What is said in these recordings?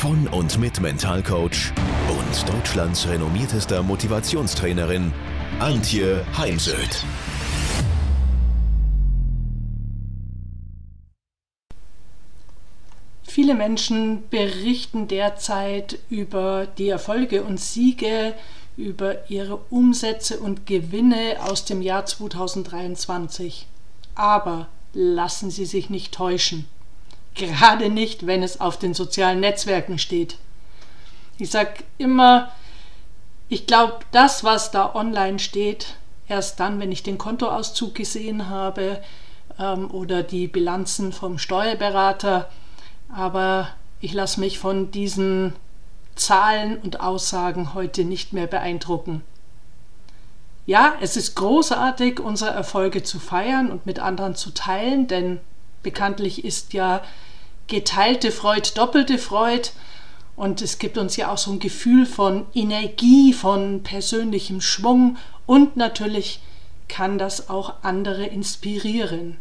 von und mit Mentalcoach und Deutschlands renommiertester Motivationstrainerin Antje Heimsöth. Viele Menschen berichten derzeit über die Erfolge und Siege, über ihre Umsätze und Gewinne aus dem Jahr 2023. Aber lassen Sie sich nicht täuschen. Gerade nicht, wenn es auf den sozialen Netzwerken steht. Ich sage immer, ich glaube, das, was da online steht, erst dann, wenn ich den Kontoauszug gesehen habe ähm, oder die Bilanzen vom Steuerberater. Aber ich lasse mich von diesen Zahlen und Aussagen heute nicht mehr beeindrucken. Ja, es ist großartig, unsere Erfolge zu feiern und mit anderen zu teilen, denn bekanntlich ist ja geteilte Freude doppelte Freude und es gibt uns ja auch so ein Gefühl von Energie, von persönlichem Schwung und natürlich kann das auch andere inspirieren.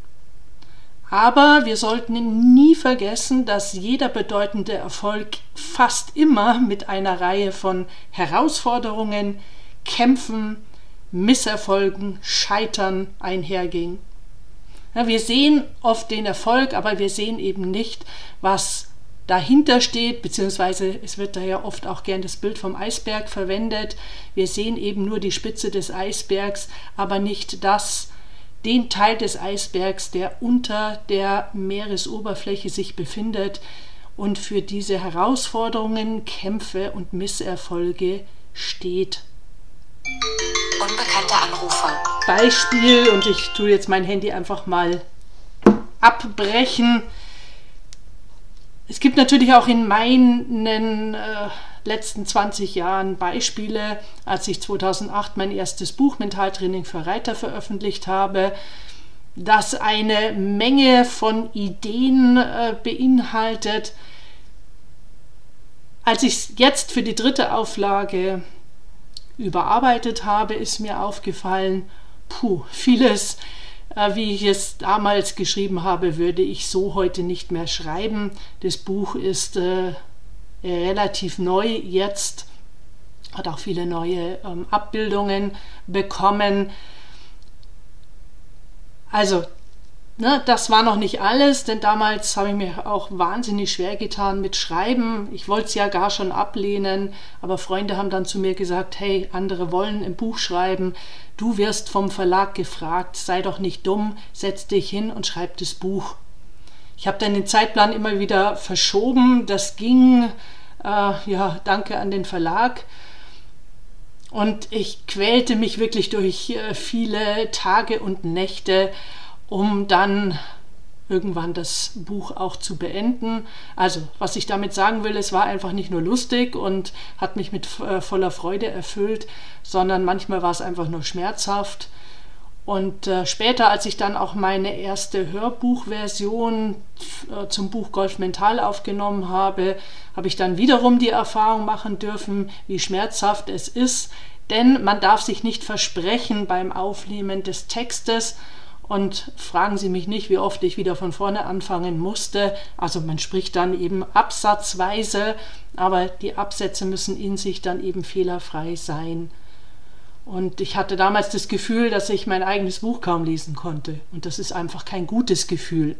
Aber wir sollten nie vergessen, dass jeder bedeutende Erfolg fast immer mit einer Reihe von Herausforderungen, Kämpfen, Misserfolgen, Scheitern einherging. Wir sehen oft den Erfolg, aber wir sehen eben nicht, was dahinter steht, beziehungsweise es wird da ja oft auch gern das Bild vom Eisberg verwendet. Wir sehen eben nur die Spitze des Eisbergs, aber nicht das, den Teil des Eisbergs, der unter der Meeresoberfläche sich befindet und für diese Herausforderungen, Kämpfe und Misserfolge steht. Unbekannter Anrufer. Beispiel, und ich tue jetzt mein Handy einfach mal abbrechen. Es gibt natürlich auch in meinen äh, letzten 20 Jahren Beispiele, als ich 2008 mein erstes Buch Mentaltraining für Reiter veröffentlicht habe, das eine Menge von Ideen äh, beinhaltet. Als ich es jetzt für die dritte Auflage überarbeitet habe, ist mir aufgefallen, puh, vieles, äh, wie ich es damals geschrieben habe, würde ich so heute nicht mehr schreiben. Das Buch ist äh, relativ neu jetzt, hat auch viele neue ähm, Abbildungen bekommen. Also Ne, das war noch nicht alles, denn damals habe ich mir auch wahnsinnig schwer getan mit Schreiben. Ich wollte es ja gar schon ablehnen, aber Freunde haben dann zu mir gesagt, hey, andere wollen ein Buch schreiben, du wirst vom Verlag gefragt, sei doch nicht dumm, setz dich hin und schreib das Buch. Ich habe dann den Zeitplan immer wieder verschoben, das ging, äh, ja, danke an den Verlag. Und ich quälte mich wirklich durch äh, viele Tage und Nächte um dann irgendwann das Buch auch zu beenden. Also, was ich damit sagen will, es war einfach nicht nur lustig und hat mich mit äh, voller Freude erfüllt, sondern manchmal war es einfach nur schmerzhaft. Und äh, später, als ich dann auch meine erste Hörbuchversion äh, zum Buch Golf Mental aufgenommen habe, habe ich dann wiederum die Erfahrung machen dürfen, wie schmerzhaft es ist. Denn man darf sich nicht versprechen beim Aufnehmen des Textes, und fragen Sie mich nicht, wie oft ich wieder von vorne anfangen musste. Also man spricht dann eben absatzweise, aber die Absätze müssen in sich dann eben fehlerfrei sein. Und ich hatte damals das Gefühl, dass ich mein eigenes Buch kaum lesen konnte. Und das ist einfach kein gutes Gefühl.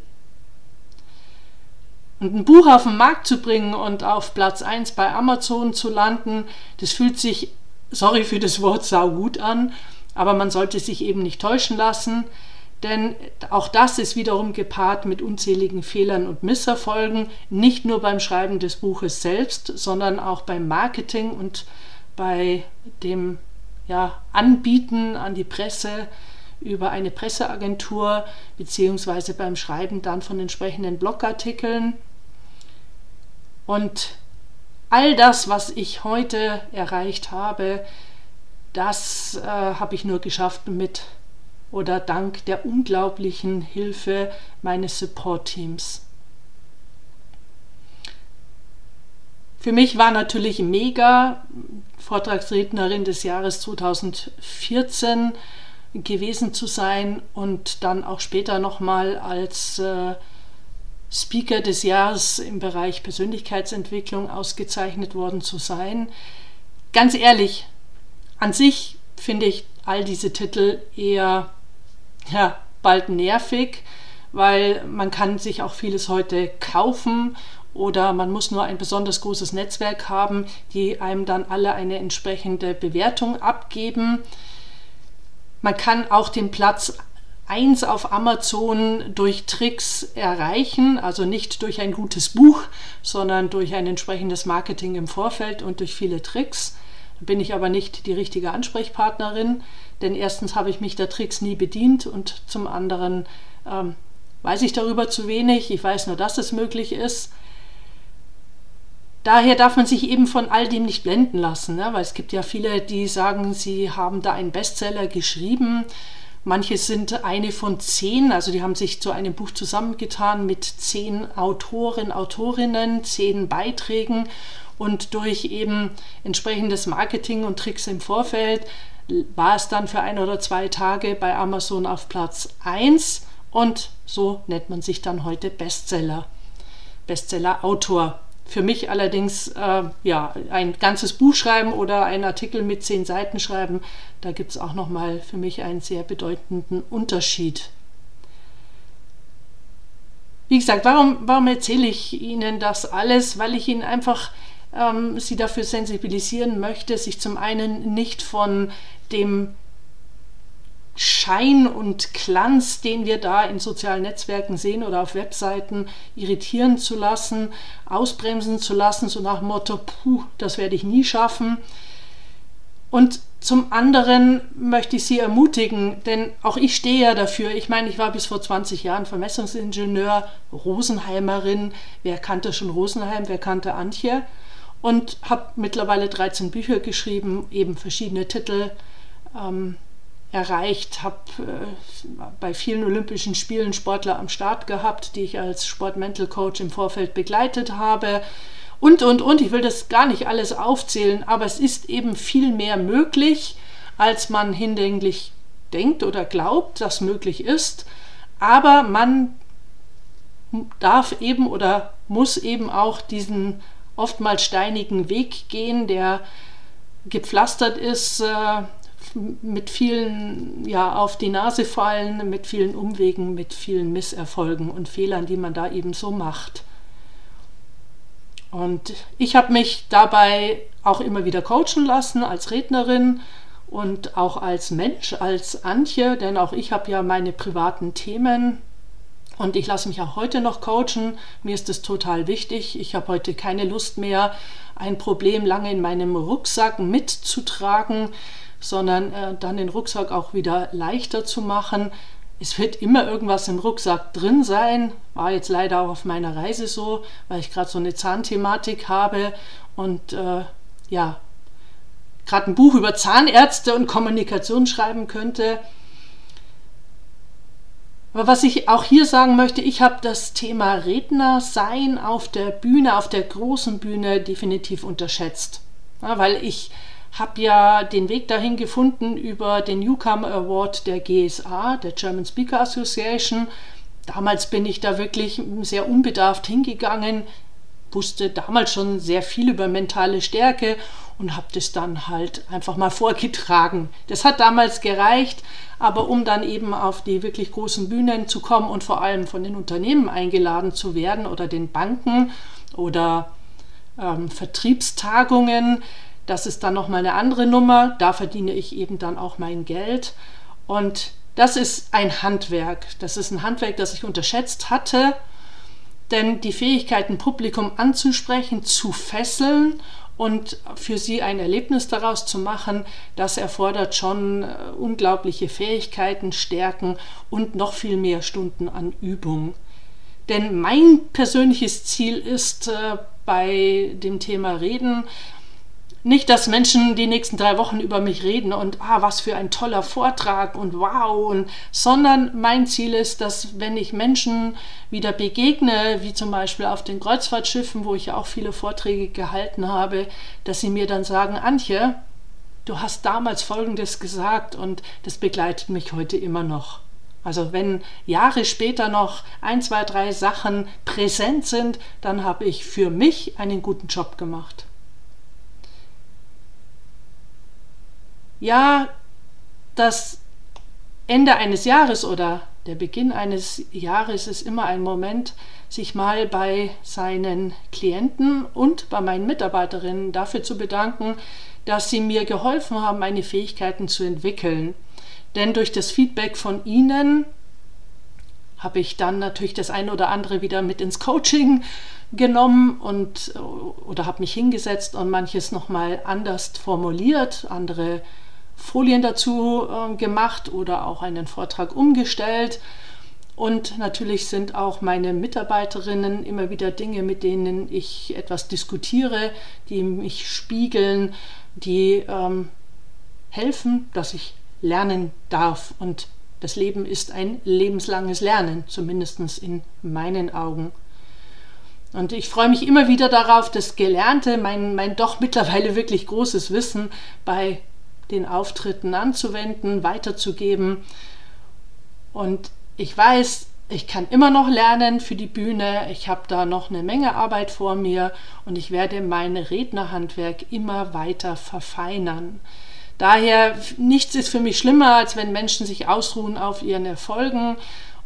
Und ein Buch auf den Markt zu bringen und auf Platz 1 bei Amazon zu landen, das fühlt sich, sorry für das Wort, saugut an, aber man sollte sich eben nicht täuschen lassen. Denn auch das ist wiederum gepaart mit unzähligen Fehlern und Misserfolgen, nicht nur beim Schreiben des Buches selbst, sondern auch beim Marketing und bei dem ja, Anbieten an die Presse über eine Presseagentur beziehungsweise beim Schreiben dann von entsprechenden Blogartikeln. Und all das, was ich heute erreicht habe, das äh, habe ich nur geschafft mit oder dank der unglaublichen Hilfe meines Support-Teams. Für mich war natürlich mega Vortragsrednerin des Jahres 2014 gewesen zu sein und dann auch später nochmal als äh, Speaker des Jahres im Bereich Persönlichkeitsentwicklung ausgezeichnet worden zu sein. Ganz ehrlich, an sich finde ich all diese Titel eher ja, bald nervig, weil man kann sich auch vieles heute kaufen oder man muss nur ein besonders großes Netzwerk haben, die einem dann alle eine entsprechende Bewertung abgeben. Man kann auch den Platz 1 auf Amazon durch Tricks erreichen, also nicht durch ein gutes Buch, sondern durch ein entsprechendes Marketing im Vorfeld und durch viele Tricks. Da bin ich aber nicht die richtige Ansprechpartnerin, denn erstens habe ich mich der Tricks nie bedient und zum anderen ähm, weiß ich darüber zu wenig. Ich weiß nur, dass es möglich ist. Daher darf man sich eben von all dem nicht blenden lassen, ne? weil es gibt ja viele, die sagen, sie haben da einen Bestseller geschrieben. Manche sind eine von zehn, also die haben sich zu einem Buch zusammengetan mit zehn Autoren, Autorinnen, zehn Beiträgen und durch eben entsprechendes Marketing und Tricks im Vorfeld war es dann für ein oder zwei Tage bei Amazon auf Platz 1 und so nennt man sich dann heute Bestseller, Bestseller-Autor. Für mich allerdings äh, ja, ein ganzes Buch schreiben oder einen Artikel mit zehn Seiten schreiben, da gibt es auch nochmal für mich einen sehr bedeutenden Unterschied. Wie gesagt, warum, warum erzähle ich Ihnen das alles? Weil ich Ihnen einfach ähm, Sie dafür sensibilisieren möchte, sich zum einen nicht von dem Schein und Glanz, den wir da in sozialen Netzwerken sehen oder auf Webseiten, irritieren zu lassen, ausbremsen zu lassen, so nach dem Motto, puh, das werde ich nie schaffen. Und zum anderen möchte ich Sie ermutigen, denn auch ich stehe ja dafür. Ich meine, ich war bis vor 20 Jahren Vermessungsingenieur, Rosenheimerin. Wer kannte schon Rosenheim, wer kannte Antje? Und habe mittlerweile 13 Bücher geschrieben, eben verschiedene Titel. Ähm, erreicht, habe äh, bei vielen Olympischen Spielen Sportler am Start gehabt, die ich als Sportmental Coach im Vorfeld begleitet habe. Und, und, und, ich will das gar nicht alles aufzählen, aber es ist eben viel mehr möglich, als man hinlänglich denkt oder glaubt, dass möglich ist. Aber man darf eben oder muss eben auch diesen oftmals steinigen Weg gehen, der gepflastert ist äh, mit vielen ja auf die Nase fallen, mit vielen Umwegen, mit vielen Misserfolgen und Fehlern, die man da eben so macht. Und ich habe mich dabei auch immer wieder coachen lassen als Rednerin und auch als Mensch, als Antje, denn auch ich habe ja meine privaten Themen und ich lasse mich auch heute noch coachen. Mir ist es total wichtig. Ich habe heute keine Lust mehr, ein Problem lange in meinem Rucksack mitzutragen sondern äh, dann den Rucksack auch wieder leichter zu machen. Es wird immer irgendwas im Rucksack drin sein. War jetzt leider auch auf meiner Reise so, weil ich gerade so eine Zahnthematik habe und äh, ja, gerade ein Buch über Zahnärzte und Kommunikation schreiben könnte. Aber was ich auch hier sagen möchte, ich habe das Thema Redner sein auf der Bühne, auf der großen Bühne definitiv unterschätzt. Ja, weil ich habe ja den Weg dahin gefunden über den Newcomer Award der GSA, der German Speaker Association. Damals bin ich da wirklich sehr unbedarft hingegangen, wusste damals schon sehr viel über mentale Stärke und habe das dann halt einfach mal vorgetragen. Das hat damals gereicht, aber um dann eben auf die wirklich großen Bühnen zu kommen und vor allem von den Unternehmen eingeladen zu werden oder den Banken oder ähm, Vertriebstagungen, das ist dann nochmal eine andere Nummer. Da verdiene ich eben dann auch mein Geld. Und das ist ein Handwerk. Das ist ein Handwerk, das ich unterschätzt hatte. Denn die Fähigkeit, ein Publikum anzusprechen, zu fesseln und für sie ein Erlebnis daraus zu machen, das erfordert schon äh, unglaubliche Fähigkeiten, Stärken und noch viel mehr Stunden an Übung. Denn mein persönliches Ziel ist äh, bei dem Thema Reden Nicht, dass Menschen die nächsten drei Wochen über mich reden und ah, was für ein toller Vortrag und wow, und, sondern mein Ziel ist, dass wenn ich Menschen wieder begegne, wie zum Beispiel auf den Kreuzfahrtschiffen, wo ich ja auch viele Vorträge gehalten habe, dass sie mir dann sagen, Antje, du hast damals Folgendes gesagt und das begleitet mich heute immer noch. Also wenn Jahre später noch ein, zwei, drei Sachen präsent sind, dann habe ich für mich einen guten Job gemacht. Ja, das Ende eines Jahres oder der Beginn eines Jahres ist immer ein Moment, sich mal bei seinen Klienten und bei meinen Mitarbeiterinnen dafür zu bedanken, dass sie mir geholfen haben, meine Fähigkeiten zu entwickeln. Denn durch das Feedback von ihnen habe ich dann natürlich das eine oder andere wieder mit ins Coaching genommen und oder habe mich hingesetzt und manches nochmal anders formuliert, andere Folien dazu äh, gemacht oder auch einen Vortrag umgestellt. Und natürlich sind auch meine Mitarbeiterinnen immer wieder Dinge, mit denen ich etwas diskutiere, die mich spiegeln, die ähm, helfen, dass ich lernen darf. Und das Leben ist ein lebenslanges Lernen, zumindest in meinen Augen. Und ich freue mich immer wieder darauf, das Gelernte, mein, mein doch mittlerweile wirklich großes Wissen bei den Auftritten anzuwenden, weiterzugeben. Und ich weiß, ich kann immer noch lernen für die Bühne. Ich habe da noch eine Menge Arbeit vor mir und ich werde mein Rednerhandwerk immer weiter verfeinern. Daher, nichts ist für mich schlimmer, als wenn Menschen sich ausruhen auf ihren Erfolgen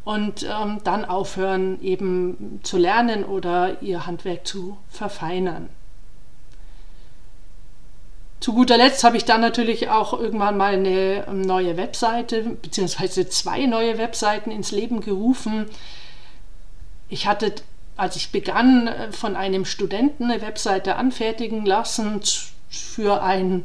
und ähm, dann aufhören eben zu lernen oder ihr Handwerk zu verfeinern. Zu guter Letzt habe ich dann natürlich auch irgendwann mal eine ähm, neue Webseite, beziehungsweise zwei neue Webseiten ins Leben gerufen. Ich hatte, als ich begann, äh, von einem Studenten eine Webseite anfertigen lassen für ein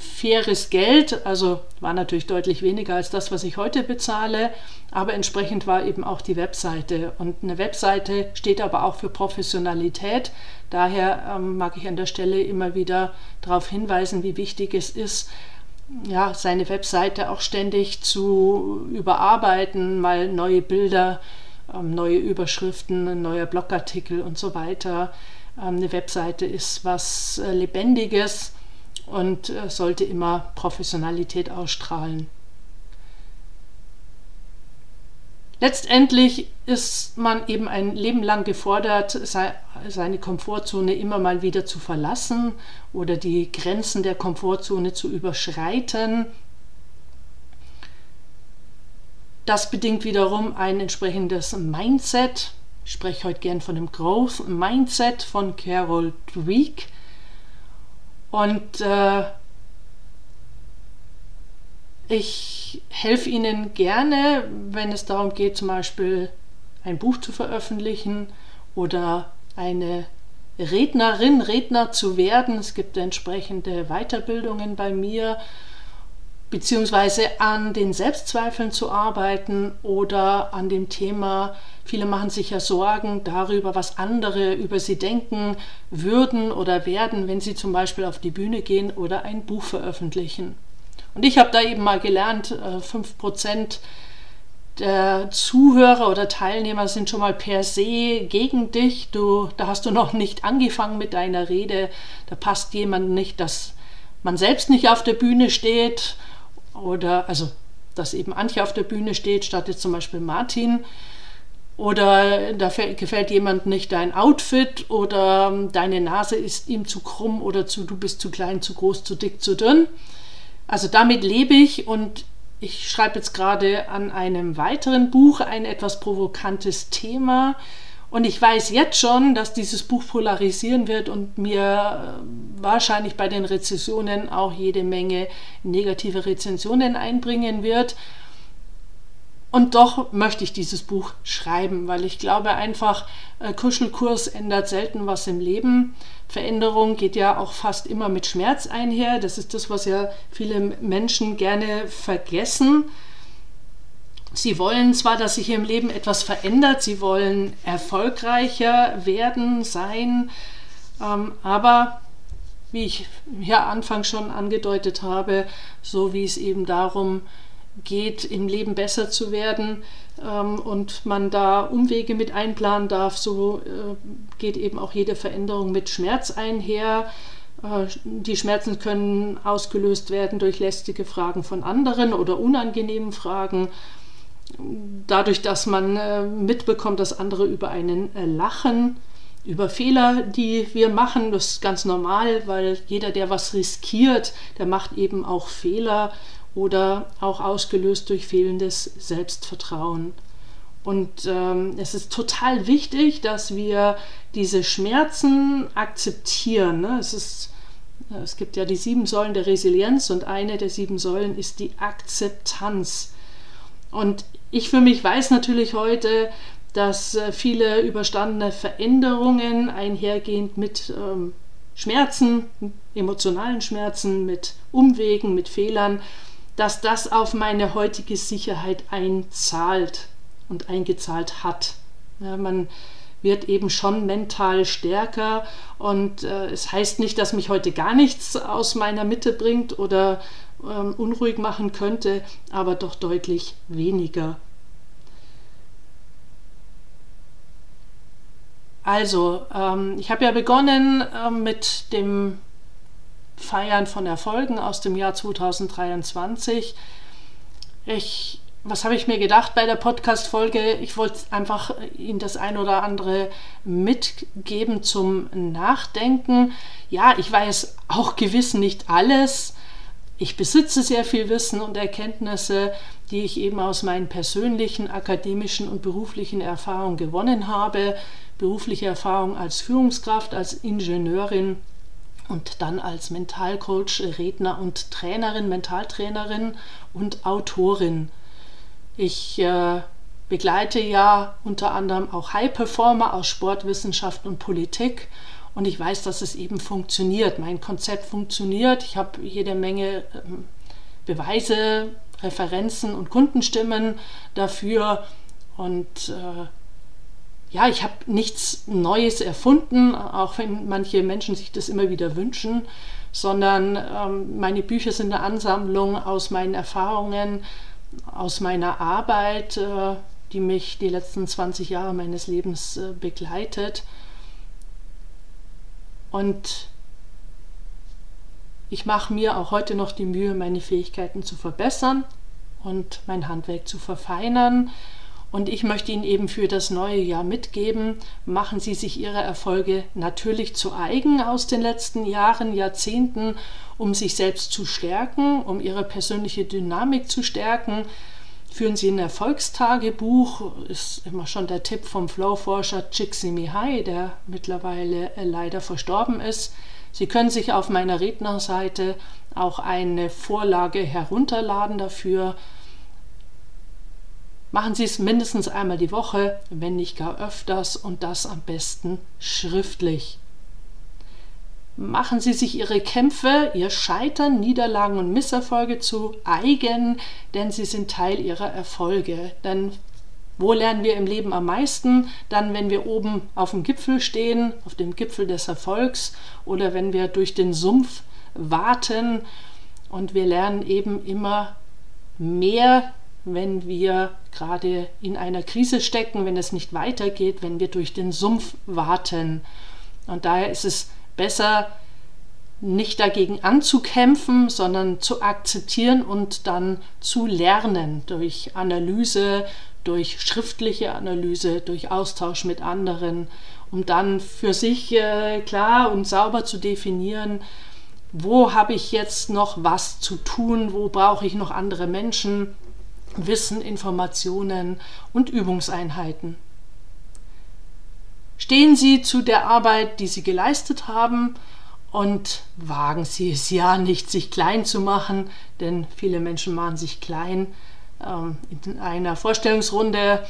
faires Geld, also war natürlich deutlich weniger als das, was ich heute bezahle, aber entsprechend war eben auch die Webseite. Und eine Webseite steht aber auch für Professionalität. Daher ähm, mag ich an der Stelle immer wieder darauf hinweisen, wie wichtig es ist, ja, seine Webseite auch ständig zu überarbeiten, mal neue Bilder, ähm, neue Überschriften, ein neuer Blogartikel und so weiter. Ähm, eine Webseite ist was äh, Lebendiges und äh, sollte immer Professionalität ausstrahlen. Letztendlich ist man eben ein Leben lang gefordert, seine Komfortzone immer mal wieder zu verlassen oder die Grenzen der Komfortzone zu überschreiten. Das bedingt wiederum ein entsprechendes Mindset. Ich spreche heute gern von dem Growth Mindset von Carol Dweck. Und äh, ich helfe Ihnen gerne, wenn es darum geht, zum Beispiel ein Buch zu veröffentlichen oder eine Rednerin, Redner zu werden. Es gibt entsprechende Weiterbildungen bei mir, beziehungsweise an den Selbstzweifeln zu arbeiten oder an dem Thema, viele machen sich ja Sorgen darüber, was andere über sie denken würden oder werden, wenn sie zum Beispiel auf die Bühne gehen oder ein Buch veröffentlichen. Und ich habe da eben mal gelernt, 5% äh, der Zuhörer oder Teilnehmer sind schon mal per se gegen dich. Du, da hast du noch nicht angefangen mit deiner Rede. Da passt jemand nicht, dass man selbst nicht auf der Bühne steht oder also dass eben Antje auf der Bühne steht, statt jetzt zum Beispiel Martin. Oder da gefällt jemand nicht dein Outfit oder ähm, deine Nase ist ihm zu krumm oder zu, du bist zu klein, zu groß, zu dick, zu dünn. Also damit lebe ich und ich schreibe jetzt gerade an einem weiteren Buch ein etwas provokantes Thema. Und ich weiß jetzt schon, dass dieses Buch polarisieren wird und mir äh, wahrscheinlich bei den Rezessionen auch jede Menge negative Rezensionen einbringen wird. Und doch möchte ich dieses Buch schreiben, weil ich glaube einfach, äh, Kuschelkurs ändert selten was im Leben. Veränderung geht ja auch fast immer mit Schmerz einher. Das ist das, was ja viele Menschen gerne vergessen. Sie wollen zwar, dass sich im Leben etwas verändert, sie wollen erfolgreicher werden, sein, ähm, aber wie ich ja anfangs schon angedeutet habe, so wie es eben darum geht, im Leben besser zu werden ähm, und man da Umwege mit einplanen darf, so äh, geht eben auch jede Veränderung mit Schmerz einher. Äh, die Schmerzen können ausgelöst werden durch lästige Fragen von anderen oder unangenehmen Fragen. Dadurch, dass man äh, mitbekommt, dass andere über einen äh, lachen, über Fehler, die wir machen, das ist ganz normal, weil jeder, der was riskiert, der macht eben auch Fehler oder auch ausgelöst durch fehlendes Selbstvertrauen. Und ähm, es ist total wichtig, dass wir diese Schmerzen akzeptieren. Ne? Es, ist, es gibt ja die sieben Säulen der Resilienz und eine der sieben Säulen ist die Akzeptanz. Und ich für mich weiß natürlich heute, dass äh, viele überstandene Veränderungen einhergehend mit ähm, Schmerzen, emotionalen Schmerzen, mit Umwegen, mit Fehlern, dass das auf meine heutige Sicherheit einzahlt und eingezahlt hat. Ja, man wird eben schon mental stärker und äh, es heißt nicht, dass mich heute gar nichts aus meiner Mitte bringt oder ähm, unruhig machen könnte, aber doch deutlich weniger. Also, ähm, ich habe ja begonnen äh, mit dem Feiern von Erfolgen aus dem Jahr 2023. Ich, was habe ich mir gedacht bei der Podcast-Folge? Ich wollte einfach Ihnen das ein oder andere mitgeben zum Nachdenken. Ja, ich weiß auch gewiss nicht alles. Ich besitze sehr viel Wissen und Erkenntnisse, die ich eben aus meinen persönlichen, akademischen und beruflichen Erfahrungen gewonnen habe. Berufliche Erfahrung als Führungskraft, als Ingenieurin und dann als Mentalcoach, Redner und Trainerin, Mentaltrainerin und Autorin. Ich äh, begleite ja unter anderem auch High Performer aus Sportwissenschaft und Politik und ich weiß, dass es eben funktioniert. Mein Konzept funktioniert. Ich habe jede Menge ähm, Beweise, Referenzen und Kundenstimmen dafür und äh, ja, ich habe nichts Neues erfunden, auch wenn manche Menschen sich das immer wieder wünschen, sondern ähm, meine Bücher sind eine Ansammlung aus meinen Erfahrungen, aus meiner Arbeit, äh, die mich die letzten 20 Jahre meines Lebens äh, begleitet. Und ich mache mir auch heute noch die Mühe, meine Fähigkeiten zu verbessern und mein Handwerk zu verfeinern und ich möchte Ihnen eben für das neue Jahr mitgeben, machen Sie sich Ihre Erfolge natürlich zu eigen aus den letzten Jahren, Jahrzehnten, um sich selbst zu stärken, um Ihre persönliche Dynamik zu stärken. Führen Sie ein Erfolgstagebuch, ist immer schon der Tipp vom Flow-Forscher Csikszentmihalyi, der mittlerweile leider verstorben ist. Sie können sich auf meiner Rednerseite auch eine Vorlage herunterladen dafür Machen Sie es mindestens einmal die Woche, wenn nicht gar öfters und das am besten schriftlich. Machen Sie sich Ihre Kämpfe, Ihr Scheitern, Niederlagen und Misserfolge zu eigen, denn sie sind Teil Ihrer Erfolge. Denn wo lernen wir im Leben am meisten? Dann, wenn wir oben auf dem Gipfel stehen, auf dem Gipfel des Erfolgs oder wenn wir durch den Sumpf warten und wir lernen eben immer mehr wenn wir gerade in einer Krise stecken, wenn es nicht weitergeht, wenn wir durch den Sumpf warten. Und daher ist es besser, nicht dagegen anzukämpfen, sondern zu akzeptieren und dann zu lernen durch Analyse, durch schriftliche Analyse, durch Austausch mit anderen, um dann für sich äh, klar und sauber zu definieren, wo habe ich jetzt noch was zu tun, wo brauche ich noch andere Menschen, Wissen, Informationen und Übungseinheiten. Stehen Sie zu der Arbeit, die Sie geleistet haben und wagen Sie es ja nicht, sich klein zu machen, denn viele Menschen machen sich klein. Ähm, in einer Vorstellungsrunde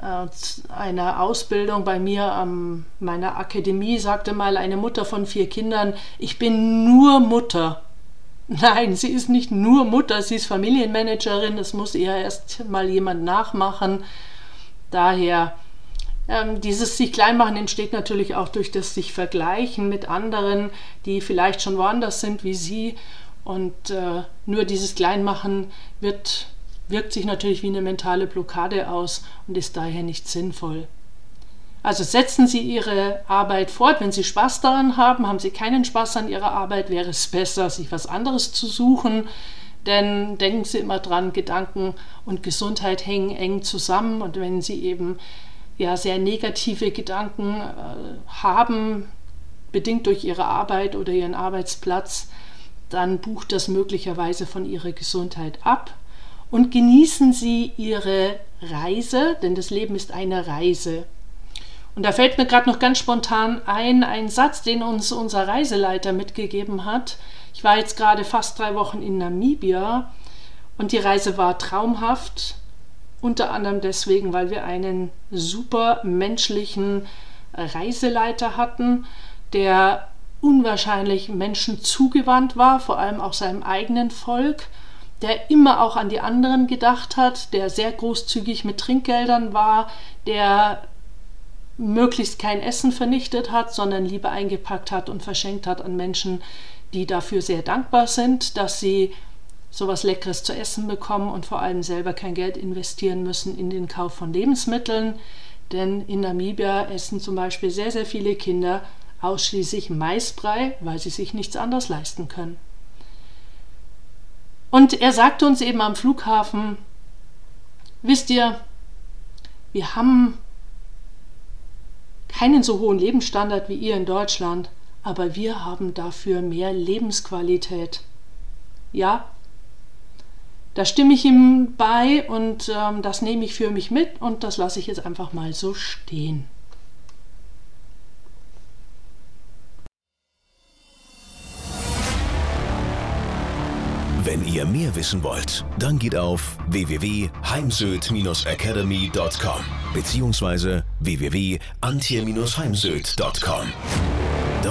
äh, einer Ausbildung bei mir an meiner Akademie sagte mal eine Mutter von vier Kindern, ich bin nur Mutter. Nein, sie ist nicht nur Mutter, sie ist Familienmanagerin, das muss ihr erst mal jemand nachmachen. Daher Ähm, dieses sich klein machen entsteht natürlich auch durch das sich vergleichen mit anderen, die vielleicht schon woanders sind wie sie. Und äh, nur dieses Kleinmachen wird, wirkt sich natürlich wie eine mentale Blockade aus und ist daher nicht sinnvoll. Also setzen Sie Ihre Arbeit fort. Wenn Sie Spaß daran haben, haben Sie keinen Spaß an Ihrer Arbeit, wäre es besser, sich was anderes zu suchen. Denn denken Sie immer dran, Gedanken und Gesundheit hängen eng zusammen. Und wenn Sie eben ja, sehr negative Gedanken äh, haben, bedingt durch Ihre Arbeit oder Ihren Arbeitsplatz, dann bucht das möglicherweise von Ihrer Gesundheit ab. Und genießen Sie Ihre Reise, denn das Leben ist eine Reise. Und da fällt mir gerade noch ganz spontan ein, ein Satz, den uns unser Reiseleiter mitgegeben hat. Ich war jetzt gerade fast drei Wochen in Namibia und die Reise war traumhaft. Unter anderem deswegen, weil wir einen super menschlichen Reiseleiter hatten, der unwahrscheinlich Menschen zugewandt war, vor allem auch seinem eigenen Volk, der immer auch an die anderen gedacht hat, der sehr großzügig mit Trinkgeldern war, der möglichst kein Essen vernichtet hat, sondern lieber eingepackt hat und verschenkt hat an Menschen, die dafür sehr dankbar sind, dass sie sowas Leckeres zu essen bekommen und vor allem selber kein Geld investieren müssen in den Kauf von Lebensmitteln. Denn in Namibia essen zum Beispiel sehr, sehr viele Kinder ausschließlich Maisbrei, weil sie sich nichts anderes leisten können. Und er sagte uns eben am Flughafen, wisst ihr, wir haben keinen so hohen Lebensstandard wie ihr in Deutschland, aber wir haben dafür mehr Lebensqualität. Ja, da stimme ich ihm bei und ähm, das nehme ich für mich mit und das lasse ich jetzt einfach mal so stehen. Wenn ihr mehr wissen wollt, dann geht auf www.heimsöd-academy.com bzw. www.antje-heimsöd.com.